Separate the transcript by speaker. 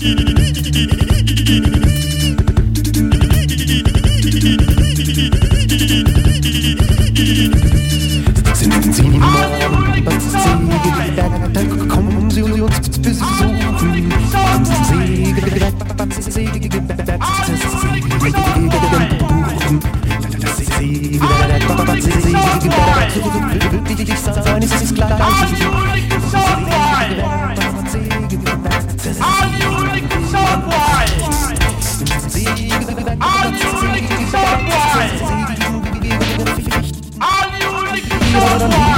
Speaker 1: Sind Sie morgen Seegewetter, kommen Sie
Speaker 2: are you looking subway?
Speaker 1: Are you looking subway? Are you looking subway?